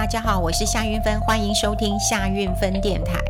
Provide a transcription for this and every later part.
大家好，我是夏云芬，欢迎收听夏云芬电台。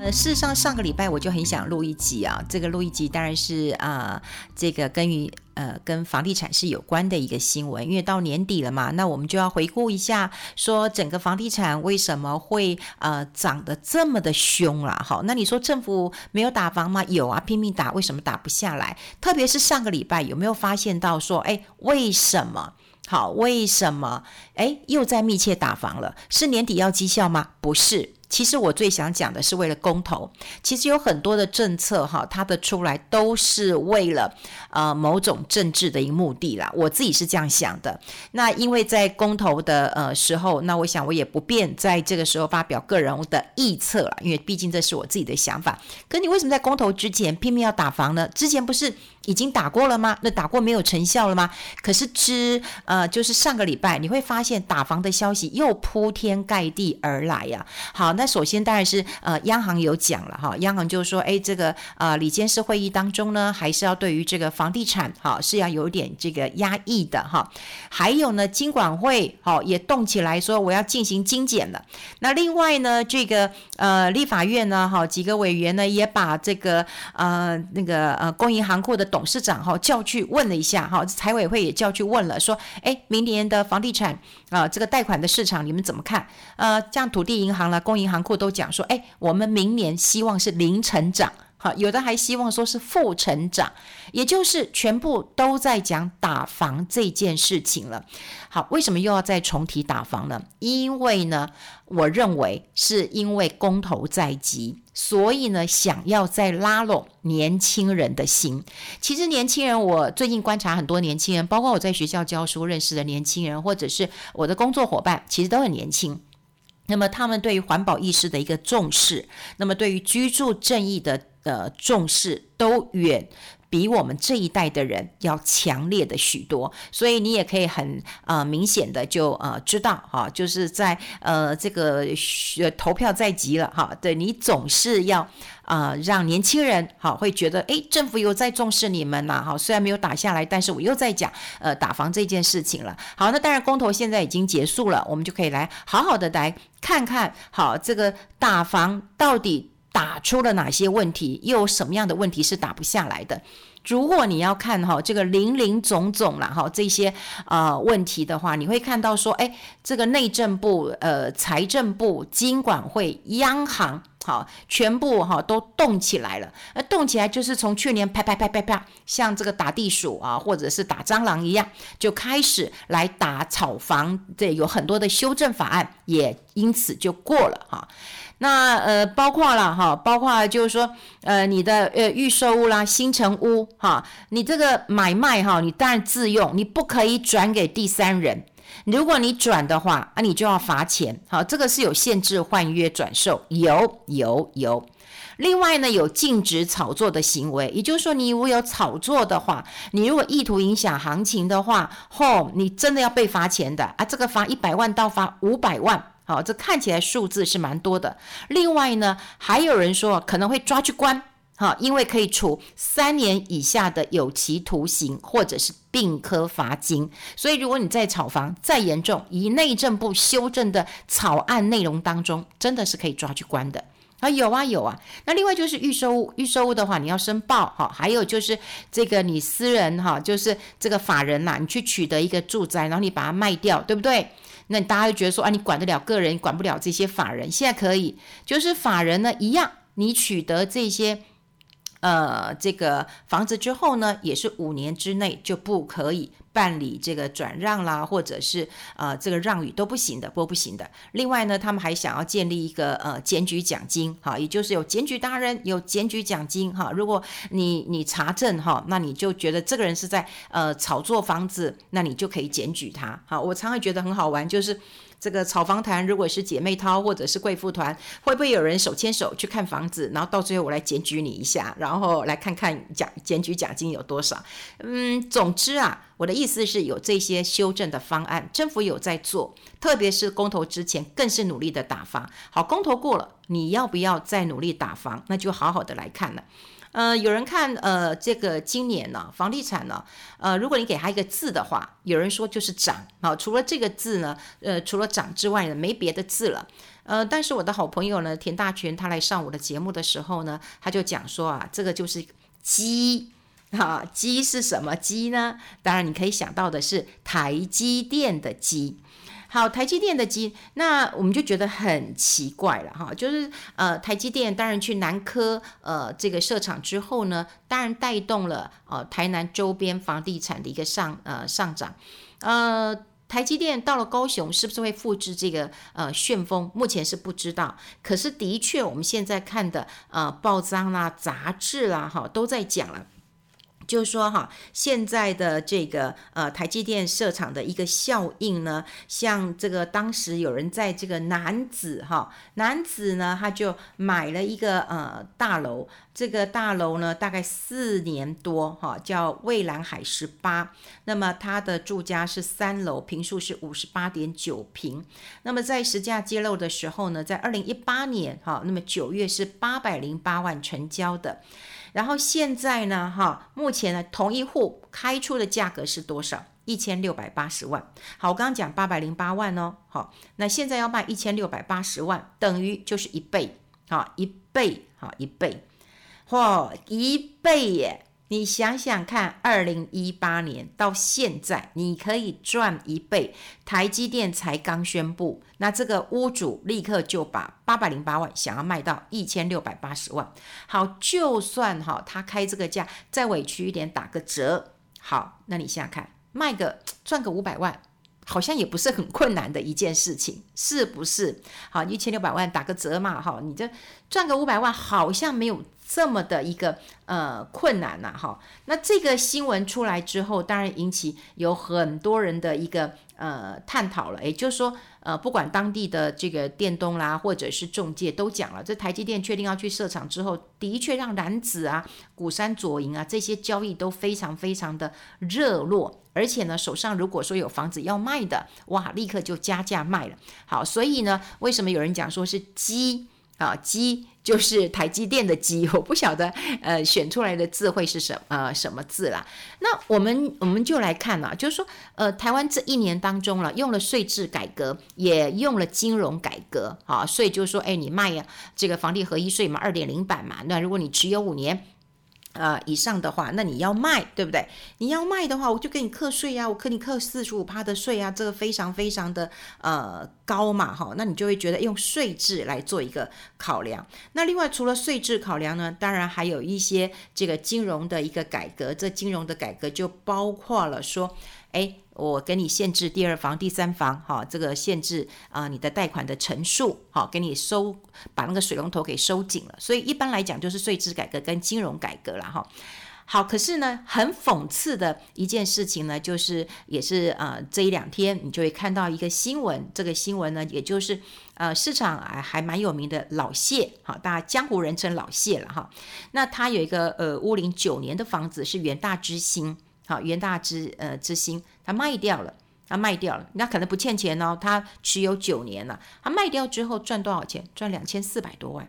呃，事实上上个礼拜我就很想录一集啊，这个录一集当然是啊、这个跟于呃跟房地产是有关的一个新闻，因为到年底了嘛，那我们就要回顾一下，说整个房地产为什么会呃涨得这么的凶了？好，那你说政府没有打房吗？有啊，拼命打，为什么打不下来？特别是上个礼拜有没有发现到说，哎，为什么？好，为什么？哎，又在密切打防了？是年底要绩效吗？不是。其实我最想讲的是为了公投，其实有很多的政策哈，它的出来都是为了呃某种政治的一个目的啦。我自己是这样想的。那因为在公投的呃时候，那我想我也不便在这个时候发表个人的臆测了，因为毕竟这是我自己的想法。可你为什么在公投之前拼命要打房呢？之前不是已经打过了吗？那打过没有成效了吗？可是之呃就是上个礼拜你会发现打房的消息又铺天盖地而来呀。好，那。那首先当然是呃，央行有讲了哈，央行就是说，哎，这个呃，里监事会议当中呢，还是要对于这个房地产哈是要有点这个压抑的哈。还有呢，金管会哦也动起来说，我要进行精简了。那另外呢，这个呃，立法院呢，哈几个委员呢也把这个呃那个呃工银行库的董事长哈叫去问了一下哈，财委会也叫去问了，说，哎，明年的房地产啊这个贷款的市场你们怎么看？呃，像土地银行啦，工银行。行库都讲说，哎，我们明年希望是零成长，好，有的还希望说是负成长，也就是全部都在讲打房这件事情了。好，为什么又要再重提打房呢？因为呢，我认为是因为公投在即，所以呢，想要再拉拢年轻人的心。其实年轻人，我最近观察很多年轻人，包括我在学校教书认识的年轻人，或者是我的工作伙伴，其实都很年轻。那么他们对于环保意识的一个重视，那么对于居住正义的呃重视，都远比我们这一代的人要强烈的许多。所以你也可以很呃明显的就呃知道哈，就是在呃这个投票在即了哈，对你总是要。啊、让年轻人好会觉得，哎，政府又在重视你们呐，哈，虽然没有打下来，但是我又在讲，呃，打房这件事情了。好，那当然公投现在已经结束了，我们就可以来好好的来看看，好，这个打房到底打出了哪些问题，又有什么样的问题是打不下来的。如果你要看哈这个林林总总啦哈这些呃问题的话，你会看到说，哎，这个内政部、呃财政部、金管会、央行，好，全部哈都动起来了。那动起来就是从去年啪啪啪啪啪，像这个打地鼠啊，或者是打蟑螂一样，就开始来打炒房。这，有很多的修正法案也因此就过了哈。那呃，包括了哈，包括就是说，呃，你的呃预售屋啦、新城屋哈，你这个买卖哈，你当然自用，你不可以转给第三人。如果你转的话啊，你就要罚钱。好，这个是有限制换约转售，有有有。另外呢，有禁止炒作的行为，也就是说，你如果有炒作的话，你如果意图影响行情的话，吼，你真的要被罚钱的啊，这个罚一百万到罚五百万。好，这看起来数字是蛮多的。另外呢，还有人说可能会抓去关，哈，因为可以处三年以下的有期徒刑，或者是并科罚金。所以，如果你在炒房再严重，以内政部修正的草案内容当中，真的是可以抓去关的。啊，有啊有啊。那另外就是预售屋，预售屋的话你要申报，哈。还有就是这个你私人哈，就是这个法人呐，你去取得一个住宅，然后你把它卖掉，对不对？那大家就觉得说啊，你管得了个人，管不了这些法人。现在可以，就是法人呢一样，你取得这些。呃，这个房子之后呢，也是五年之内就不可以办理这个转让啦，或者是呃这个让与都不行的，不不行的。另外呢，他们还想要建立一个呃检举奖金，哈，也就是有检举达人，有检举奖金，哈。如果你你查证哈，那你就觉得这个人是在呃炒作房子，那你就可以检举他。好，我常常觉得很好玩，就是。这个炒房团，如果是姐妹淘或者是贵妇团，会不会有人手牵手去看房子，然后到最后我来检举你一下，然后来看看奖检举奖金有多少？嗯，总之啊，我的意思是有这些修正的方案，政府有在做，特别是公投之前更是努力的打房。好，公投过了，你要不要再努力打房？那就好好的来看了。呃，有人看呃这个今年呢、房地产呢、呃，如果你给他一个字的话，有人说就是涨啊。除了这个字呢，呃，除了涨之外呢，没别的字了。呃，但是我的好朋友呢，田大权他来上我的节目的时候呢，他就讲说啊，这个就是积啊，鸡是什么鸡呢？当然你可以想到的是台积电的积。好，台积电的积，那我们就觉得很奇怪了哈，就是呃，台积电当然去南科呃这个设厂之后呢，当然带动了呃台南周边房地产的一个上呃上涨，呃，台积电到了高雄是不是会复制这个呃旋风？目前是不知道，可是的确我们现在看的呃报章啦、杂志啦哈都在讲了。就是说哈，现在的这个呃台积电设厂的一个效应呢，像这个当时有人在这个楠梓哈，楠梓呢他就买了一个呃大楼，这个大楼呢大概四年多哈，叫蔚蓝海十八，那么它的住家是三楼，坪数是五十八点九坪，那么在实价揭露的时候呢，在二零一八年哈，那么九月是八百零八万成交的。然后现在呢，哈，目前呢，同一户开出的价格是多少？一千六百八十万。好，我刚刚讲八百零八万哦，好，那现在要卖一千六百八十万，等于就是一倍，好，一倍，好，一倍，嚯，一倍耶！你想想看，二零一八年到现在，你可以赚一倍。台积电才刚宣布，那这个屋主立刻就把八百零八万想要卖到一千六百八十万。好，就算哈他开这个价再委屈一点，打个折，好，那你想想看，卖个赚个五百万，好像也不是很困难的一件事情，是不是？好，一千六百万打个折嘛，哈，你这赚个五百万，好像没有。这么的一个呃困难呐、啊，哈，那这个新闻出来之后，当然引起有很多人的一个呃探讨了，也就是说，呃，不管当地的这个电东啦，或者是中介都讲了，这台积电确定要去设厂之后，的确让楠梓啊、鼓山左营啊这些交易都非常非常的热络，而且呢，手上如果说有房子要卖的，哇，立刻就加价卖了。好，所以呢，为什么有人讲说是鸡？啊，积就是台积电的积，我不晓得，呃，选出来的字会是什呃什么字啦？那我们我们就来看了，就是说，呃，台湾这一年当中了，用了税制改革，也用了金融改革，啊，所以就是说，哎，你卖呀，这个房地合一税嘛，二点零版嘛，那如果你持有五年。呃，以上的话，那你要卖，对不对？你要卖的话，我就给你课税呀，我给你课四十五趴的税啊，这个非常非常的呃高嘛，哈，那你就会觉得用税制来做一个考量。那另外除了税制考量呢，当然还有一些这个金融的一个改革，这金融的改革就包括了说，哎。我给你限制第二房、第三房，哈，这个限制啊、你的贷款的成数，好，给你收，把那个水龙头给收紧了。所以一般来讲，就是税制改革跟金融改革了，哈。好，可是呢，很讽刺的一件事情呢，就是也是呃这一两天你就会看到一个新闻，这个新闻呢，也就是呃市场还还蛮有名的老谢，好，大家江湖人称老谢了哈。那他有一个呃屋龄九年的房子是元大之星。好，元大之呃之星，他卖掉了，他卖掉了，那可能不欠钱哦，他持有九年了，他卖掉之后赚多少钱？赚两千四百多万，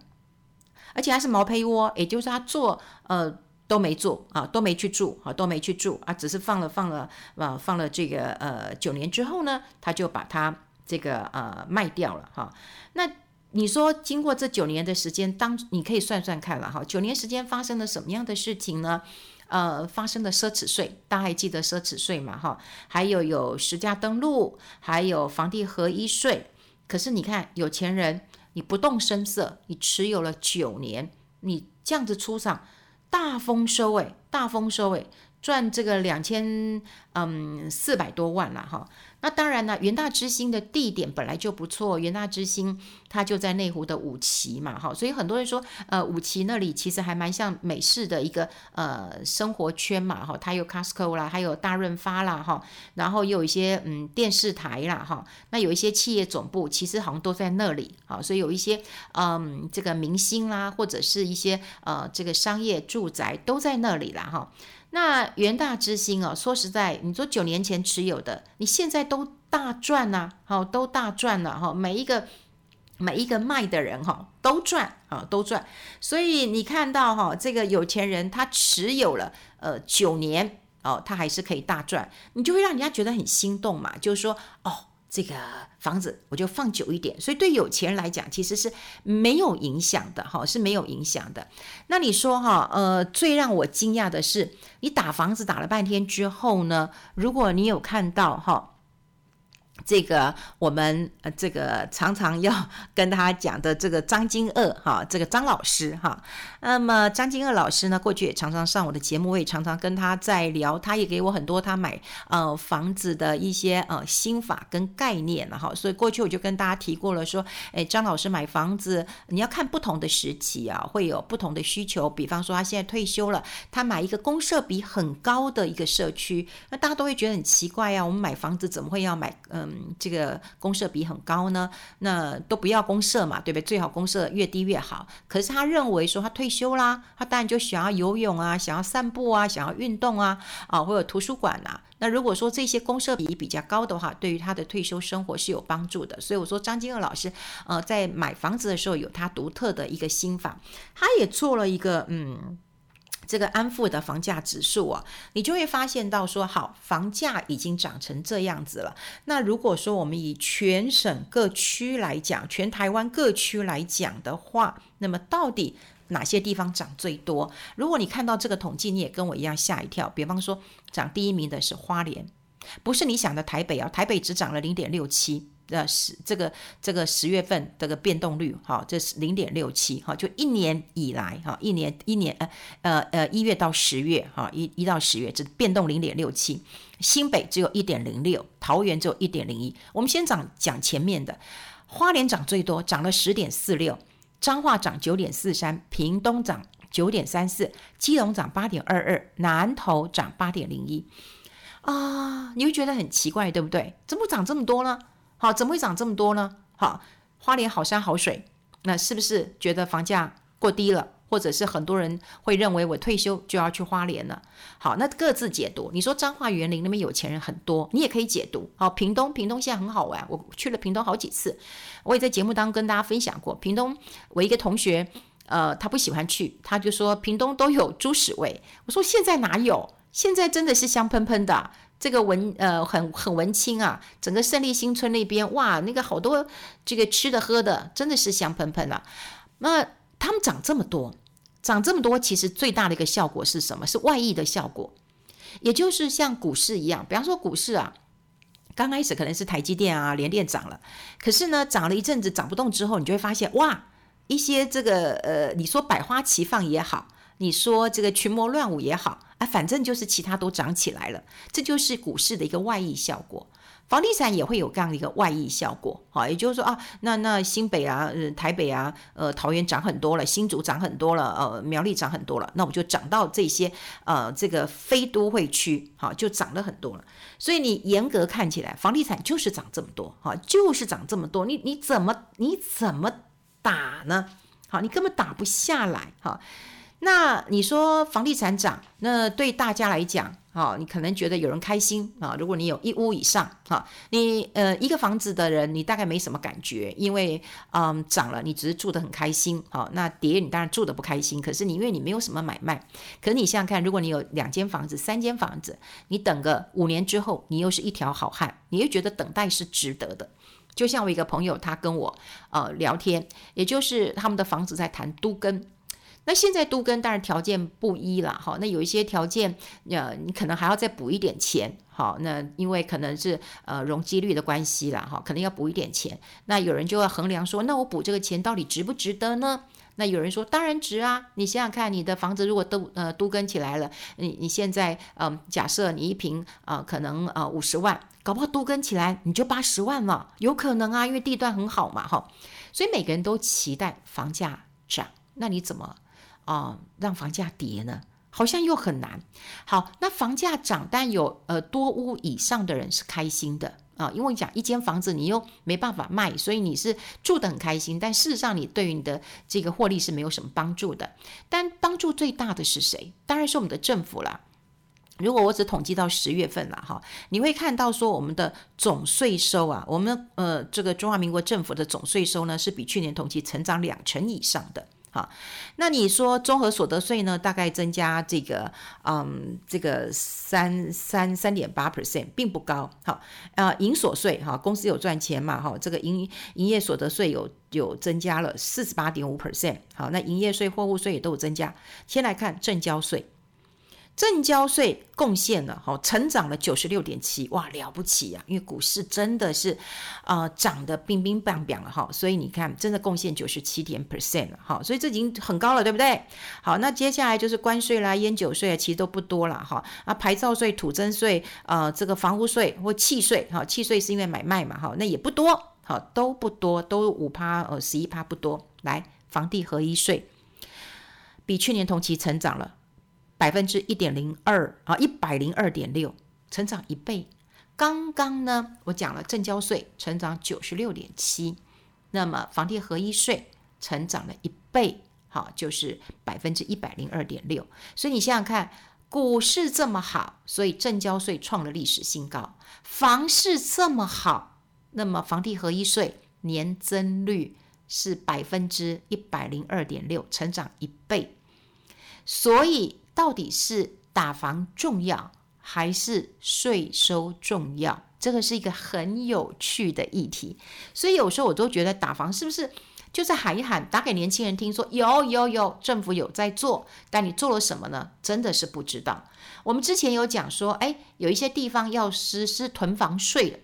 而且还是毛坯窝，也就是他做呃都没做啊，都没去住啊，都没去住啊，只是放了放了啊，放了这个呃九年之后呢，他就把它这个呃卖掉了哈。那你说经过这九年的时间，当你可以算算看了哈，九年时间发生了什么样的事情呢？呃，发生的奢侈税，大家还记得奢侈税嘛？哈，还有有实价登录，还有房地合一税。可是你看，有钱人你不动声色，你持有了九年，你这样子出场，大丰收诶，大丰收诶，赚这个两千嗯四百多万了哈。那当然呢，元大之星的地点本来就不错，元大之星它就在内湖的五期嘛，哈，所以很多人说，呃，五期那里其实还蛮像美式的一个呃生活圈嘛，哈，它有 Costco 啦，还有大润发啦，哈，然后也有一些嗯电视台啦，哈，那有一些企业总部其实好像都在那里，啊，所以有一些嗯这个明星啦，或者是一些呃这个商业住宅都在那里啦，哈。那元大之星哦，说实在，你说九年前持有的，你现在都大赚呐，好，都大赚了哈，每一个每一个卖的人哈都赚啊，都赚。所以你看到哈，这个有钱人他持有了呃九年哦，他还是可以大赚，你就会让人家觉得很心动嘛，就是说哦。这个房子我就放久一点，所以对有钱人来讲其实是没有影响的哈，是没有影响的。那你说哈，呃，最让我惊讶的是，你打房子打了半天之后呢，如果你有看到哈。这个我们呃，这个常常要跟他讲的这个张金二哈，这个张老师哈，那么张金二老师呢，过去也常常上我的节目，我也常常跟他在聊，他也给我很多他买呃房子的一些呃心法跟概念了哈，所以过去我就跟大家提过了，说，哎，张老师买房子你要看不同的时期啊，会有不同的需求，比方说他现在退休了，他买一个公设比很高的一个社区，那大家都会觉得很奇怪呀，我们买房子怎么会要买呃？嗯，这个公社比很高呢，那都不要公社嘛，对不对？最好公社越低越好。可是他认为说他退休啦，他当然就想要游泳啊，想要散步啊，想要运动啊，啊，或者图书馆呐。那如果说这些公社比比较高的话，对于他的退休生活是有帮助的。所以我说张金鶚老师，呃，在买房子的时候有他独特的一个心法，他也做了一个嗯。这个安富的房价指数啊，你就会发现到说，好，房价已经涨成这样子了。那如果说我们以全省各区来讲，全台湾各区来讲的话，那么到底哪些地方涨最多？如果你看到这个统计，你也跟我一样吓一跳。比方说，涨第一名的是花莲，不是你想的台北啊，台北只涨了零点六七。呃，十这个这个十月份这个变动率哈，这是零点六七哈，就一年以来哈，一年一年呃呃呃一月到十月哈，一一到十月这变动零点六七，新北只有一点零六，桃园只有一点零一。我们先讲讲前面的，花莲涨最多，涨了十点四六，彰化涨九点四三，屏东涨九点三四，基隆涨八点二二，南投涨八点零一啊，你会觉得很奇怪，对不对？怎么涨这么多呢？好，怎么会涨这么多呢？好，花莲好山好水，那是不是觉得房价过低了？或者是很多人会认为我退休就要去花莲了？好，那各自解读。你说彰化园林那边有钱人很多，你也可以解读。好，屏东，屏东现在很好玩，我去了屏东好几次，我也在节目当中跟大家分享过。屏东，我一个同学，呃，他不喜欢去，他就说屏东都有猪屎味。我说现在哪有？现在真的是香喷喷的。这个文呃很很文青啊，整个胜利新村那边哇，那个好多这个吃的喝的真的是香喷喷了。那他们涨这么多，涨这么多，其实最大的一个效果是什么？是外溢的效果，也就是像股市一样，比方说股市啊，刚开始可能是台积电啊、联电涨了，可是呢涨了一阵子涨不动之后，你就会发现哇，一些这个呃，你说百花齐放也好。你说这个群魔乱舞也好啊，反正就是其他都涨起来了，这就是股市的一个外溢效果。房地产也会有这样的一个外溢效果，好，也就是说啊，那那新北啊、呃、台北啊、呃桃园涨很多了，新竹涨很多了，呃苗栗涨很多了，那我就涨到这些呃这个非都会区，好，就涨了很多了。所以你严格看起来，房地产就是涨这么多，哈，就是涨这么多，你你怎么你怎么打呢？好，你根本打不下来，哈。那你说房地产涨，那对大家来讲，啊，你可能觉得有人开心啊。如果你有一屋以上，哈，你呃一个房子的人，你大概没什么感觉，因为嗯涨了，你只是住得很开心，好，那跌你当然住得不开心。可是你因为你没有什么买卖，可是你想想看，如果你有两间房子、三间房子，你等个五年之后，你又是一条好汉，你又觉得等待是值得的。就像我一个朋友，他跟我呃聊天，也就是他们的房子在谈都跟。那现在都跟当然条件不一了，哈，那有一些条件，呃，你可能还要再补一点钱，好，那因为可能是呃容积率的关系了，哈，可能要补一点钱。那有人就要衡量说，那我补这个钱到底值不值得呢？那有人说，当然值啊！你想想看，你的房子如果都呃都跟起来了，你你现在嗯、呃，假设你一平啊、可能呃五十万，搞不好都跟起来你就八十万了，有可能啊，因为地段很好嘛，哈。所以每个人都期待房价涨，那你怎么？啊，让房价跌呢，好像又很难。好，那房价涨，但有呃多屋以上的人是开心的啊，因为你讲一间房子你又没办法卖，所以你是住得很开心。但事实上，你对于你的这个获利是没有什么帮助的。但帮助最大的是谁？当然是我们的政府啦。如果我只统计到十月份了哈，你会看到说我们的总税收啊，我们呃这个中华民国政府的总税收呢是比去年同期成长两成以上的。好，那你说综合所得税呢，大概增加这个嗯这个三三三点八 percent，并不高。好，啊营所税哈，公司有赚钱嘛哈，这个营营业所得税有有增加了四十八点五 percent。好，那营业税、货物税也都有增加。先来看证交税。证交税贡献了，好，成长了九十六点七，哇，了不起呀！因为股市真的是，呃，涨得冰冰冰冰了哈，所以你看，真的贡献九十七点 percent 了，哈，所以这已经很高了，对不对？好，那接下来就是关税啦、烟酒税啊，其实都不多了哈。啊，牌照税、土增税，呃，这个房屋税或契税，哈，契税是因为买卖嘛，哈，那也不多，好，都不多，都五趴，呃，十一趴不多。来，房地合一税比去年同期成长了。百分之一点零二啊，一百零二点六，成长一倍。刚刚呢，我讲了证交税成长九十六点七，那么房地合一税成长了一倍，好，就是百分之一百零二点六。所以你想想看，股市这么好，所以证交税创了历史新高；房市这么好，那么房地合一税年增率是百分之一百零二点六，成长一倍。所以。到底是打房重要还是税收重要？这个是一个很有趣的议题。所以有时候我都觉得打房是不是就是喊一喊，打给年轻人听说，有有有，政府有在做，但你做了什么呢？真的是不知道。我们之前有讲说，哎，有一些地方要实施囤房税了。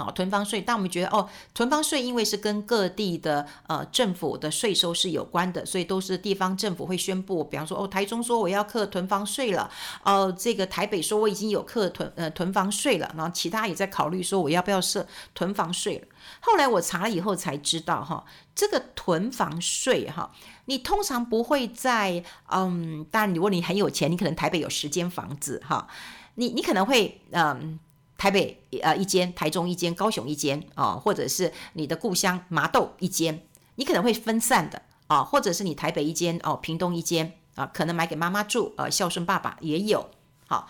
好，囤房税，但我们觉得哦，囤房税因为是跟各地的呃政府的税收是有关的，所以都是地方政府会宣布，比方说哦，台中说我要课囤房税了，哦、这个台北说我已经有课囤呃囤房税了，然后其他也在考虑说我要不要设囤房税了。后来我查了以后才知道哈，这个囤房税哈，你通常不会在嗯，当然如果你很有钱，你可能台北有十间房子哈，你你可能会嗯。台北呃一间，台中一间，高雄一间、哦，或者是你的故乡麻豆一间，你可能会分散的啊、哦，或者是你台北一间哦，屏东一间啊，可能买给妈妈住，呃，孝顺爸爸也有。好，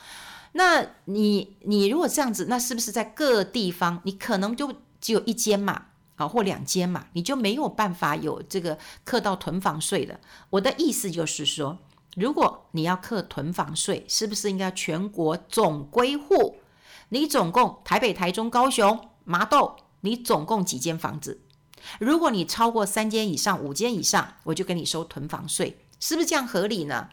那你你如果这样子，那是不是在各地方你可能就只有一间嘛，啊，或两间嘛，你就没有办法有这个课到囤房税的？我的意思就是说，如果你要课囤房税，是不是应该全国总归户？你总共台北、台中、高雄、麻豆，你总共几间房子？如果你超过三间以上、五间以上，我就跟你收囤房税，是不是这样合理呢？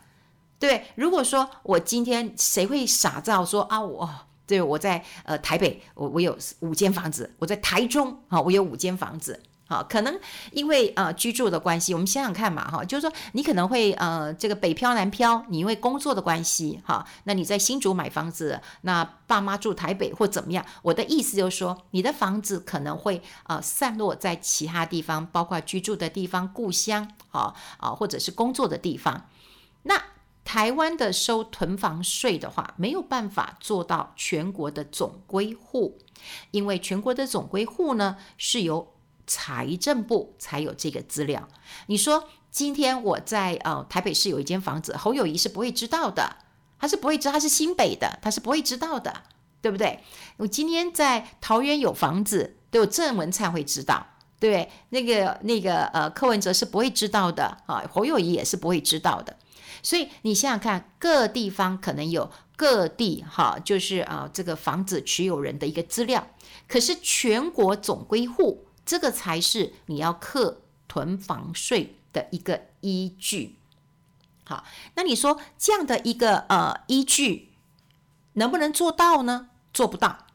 对，如果说我今天谁会傻造说啊，我对我在呃台北，我我有五间房子，我在台中啊，我有五间房子。好，可能因为呃居住的关系，我们想想看嘛，哈，就是说你可能会呃这个北漂南漂，你因为工作的关系，哈，那你在新竹买房子，那爸妈住台北或怎么样？我的意思就是说，你的房子可能会呃散落在其他地方，包括居住的地方、故乡，啊啊，或者是工作的地方。那台湾的收囤房税的话，没有办法做到全国的总归户，因为全国的总归户呢是由财政部才有这个资料。你说今天我在呃台北市有一间房子，侯友谊是不会知道的，他是不会知道，他是新北的，他是不会知道的，对不对？我今天在桃园有房子，都有郑文灿会知道，对对？那个那个呃柯文哲是不会知道的。啊，侯友谊也是不会知道的。所以你想想看，各地方可能有各地哈，就是啊这个房子持有人的。一个资料，可是全国总归户。这个才是你要克囤房税的一个依据。好，那你说这样的一个呃依据能不能做到呢？做不到，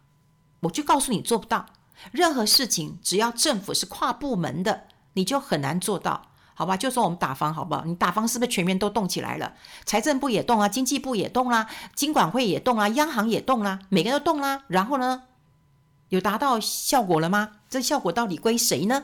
我就告诉你做不到。任何事情只要政府是跨部门的，你就很难做到，好吧？就说我们打房好不好？你打房是不是全面都动起来了？财政部也动啊，经济部也动啦，金管会也动啊，央行也动啦，每个人都动啦。然后呢，有达到效果了吗？这效果到底归谁呢？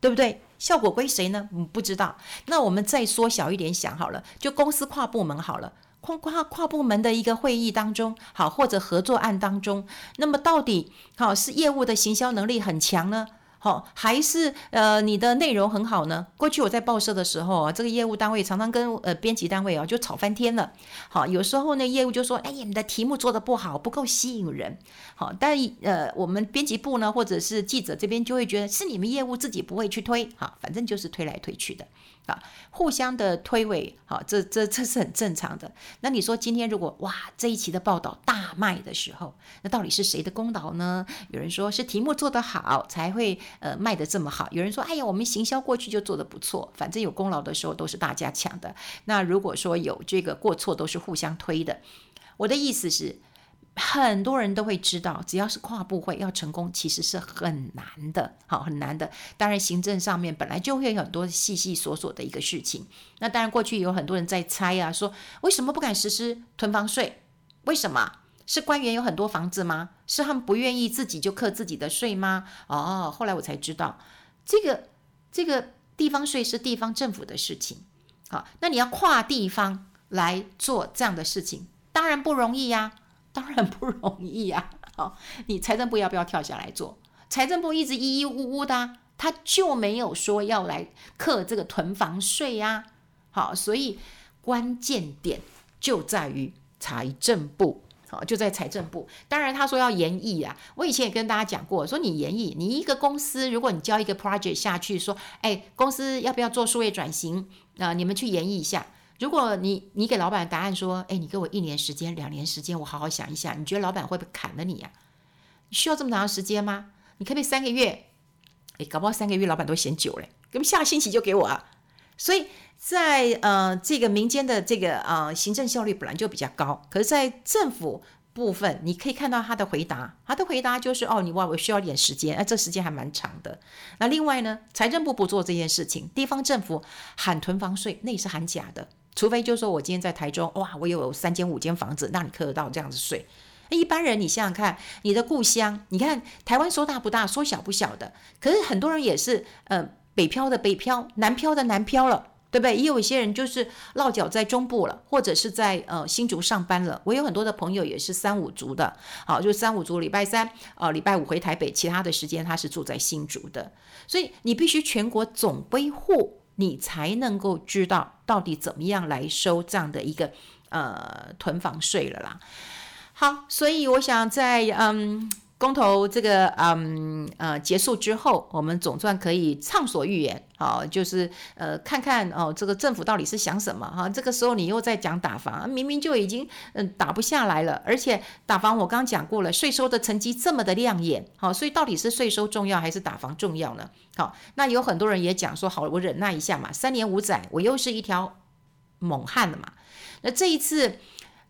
对不对？效果归谁呢？嗯，不知道。那我们再缩小一点想好了，就公司跨部门好了，跨跨跨部门的一个会议当中，好，或者合作案当中，那么到底好是业务的行销能力很强呢，好，还是呃你的内容很好呢？过去我在报社的时候啊，这个业务单位常常跟呃编辑单位啊就吵翻天了。好，有时候呢业务就说：“哎呀，你的题目做得不好，不够吸引人。”好，但呃我们编辑部呢或者是记者这边就会觉得是你们业务自己不会去推，好，反正就是推来推去的。啊，互相的推诿，好，这这这是很正常的。那你说今天如果哇这一期的报道大卖的时候，那到底是谁的功劳呢？有人说是题目做得好才会呃卖的这么好，有人说哎呀我们行销过去就做得不错，反正有功劳的时候都是大家抢的。那如果说有这个过错，都是互相推的。我的意思是。很多人都会知道，只要是跨部会要成功，其实是很难的，好，很难的。当然，行政上面本来就会有很多细细琐琐的一个事情。那当然，过去有很多人在猜啊，说为什么不敢实施囤房税？为什么？是官员有很多房子吗？是他们不愿意自己就课自己的税吗？哦，后来我才知道，这个这个地方税是地方政府的事情。好，那你要跨地方来做这样的事情，当然不容易呀。当然不容易呀！好，你财政部要不要跳下来做？财政部一直咿咿呜呜的，他就没有说要来克这个囤房税呀。好，所以关键点就在于财政部，就在财政部。当然他说要研议啊，我以前也跟大家讲过，说你研议，你一个公司，如果你交一个 project 下去，说，哎，公司要不要做数位转型？啊，你们去研议一下。如果你你给老板答案说，哎，你给我一年时间、两年时间，我好好想一下，你觉得老板会不会砍了你呀？你需要这么长时间吗？你可不可以三个月？哎，搞不好三个月老板都嫌久了，可不可以下个星期就给我啊？所以在呃这个民间的这个呃行政效率本来就比较高，可是，在政府部分，你可以看到他的回答，他的回答就是哦，你哇，我需要点时间，哎，这时间还蛮长的。那另外呢，财政部不做这件事情，地方政府喊囤房税，那也是喊假的。除非就是说我今天在台中，哇，我有三间五间房子，让你扣得到这样子税。一般人你想想看，你的故乡，你看台湾说大不大，说小不小的，可是很多人也是，呃，北漂的北漂，南漂的南漂了，对不对？也有一些人就是落脚在中部了，或者是在呃新竹上班了。我有很多的朋友也是三五族的，好，就三五族，礼拜三呃礼拜五回台北，其他的时间他是住在新竹的，所以你必须全国总归户。你才能够知道到底怎么样来收这样的一个呃囤房税了啦。好，所以我想在嗯。公投这个嗯呃结束之后，我们总算可以畅所欲言，好，就是呃看看哦这个政府到底是想什么哈。这个时候你又在讲打房，明明就已经嗯打不下来了，而且打房我刚讲过了，税收的成绩这么的亮眼，好，所以到底是税收重要还是打房重要呢？好，那有很多人也讲说，好，我忍耐一下嘛，三年五载，我又是一条猛汉了嘛。那这一次。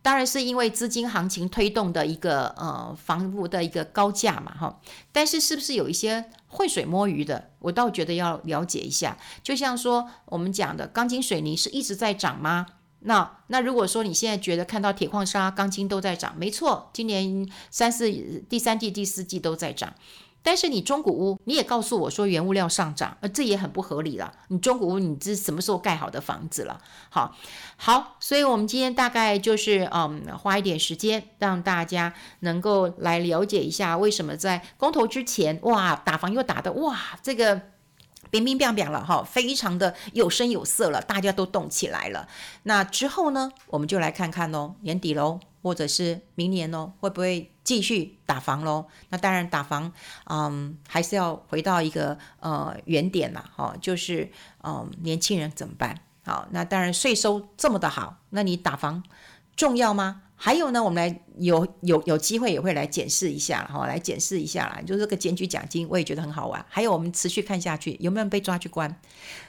当然是因为资金行情推动的一个呃房屋的一个高价嘛哈，但是是不是有一些浑水摸鱼的？我倒觉得要了解一下。就像说我们讲的钢筋水泥是一直在涨吗？那那如果说你现在觉得看到铁矿砂、钢筋都在涨，没错，今年三四第三季、第四季都在涨。但是你中古屋，你也告诉我说原物料上涨，呃，这也很不合理了。你中古屋，你这什么时候盖好的房子了？好，好，所以我们今天大概就是嗯，花一点时间让大家能够来了解一下，为什么在公投之前，哇，打房又打的哇，这个冰冰冰冰了哈，非常的有声有色了，大家都动起来了。那之后呢，我们就来看看喽，年底喽。或者是明年哦，会不会继续打房喽？那当然打房，嗯，还是要回到一个呃原点啦，哈，就是嗯，年轻人怎么办？好，那当然税收这么的好，那你打房重要吗？还有呢，我们来有有有机会也会来检视一下，哈，来检视一下啦。就是这个检举奖金，我也觉得很好玩。还有我们持续看下去，有没有被抓去关？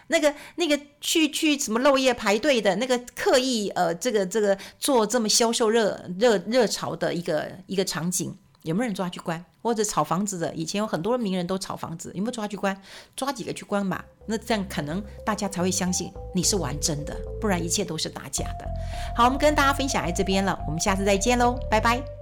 那个那个去去什么漏夜排队的那个刻意呃，这个这个做这么销售热热热潮的一个一个场景，有没有人抓去关？或者炒房子的，以前有很多名人都炒房子，有没有抓去关？抓几个去关嘛？那这样可能大家才会相信你是玩真的，不然一切都是打假的。好，我们跟大家分享在这边了，我们下次再见喽，拜拜。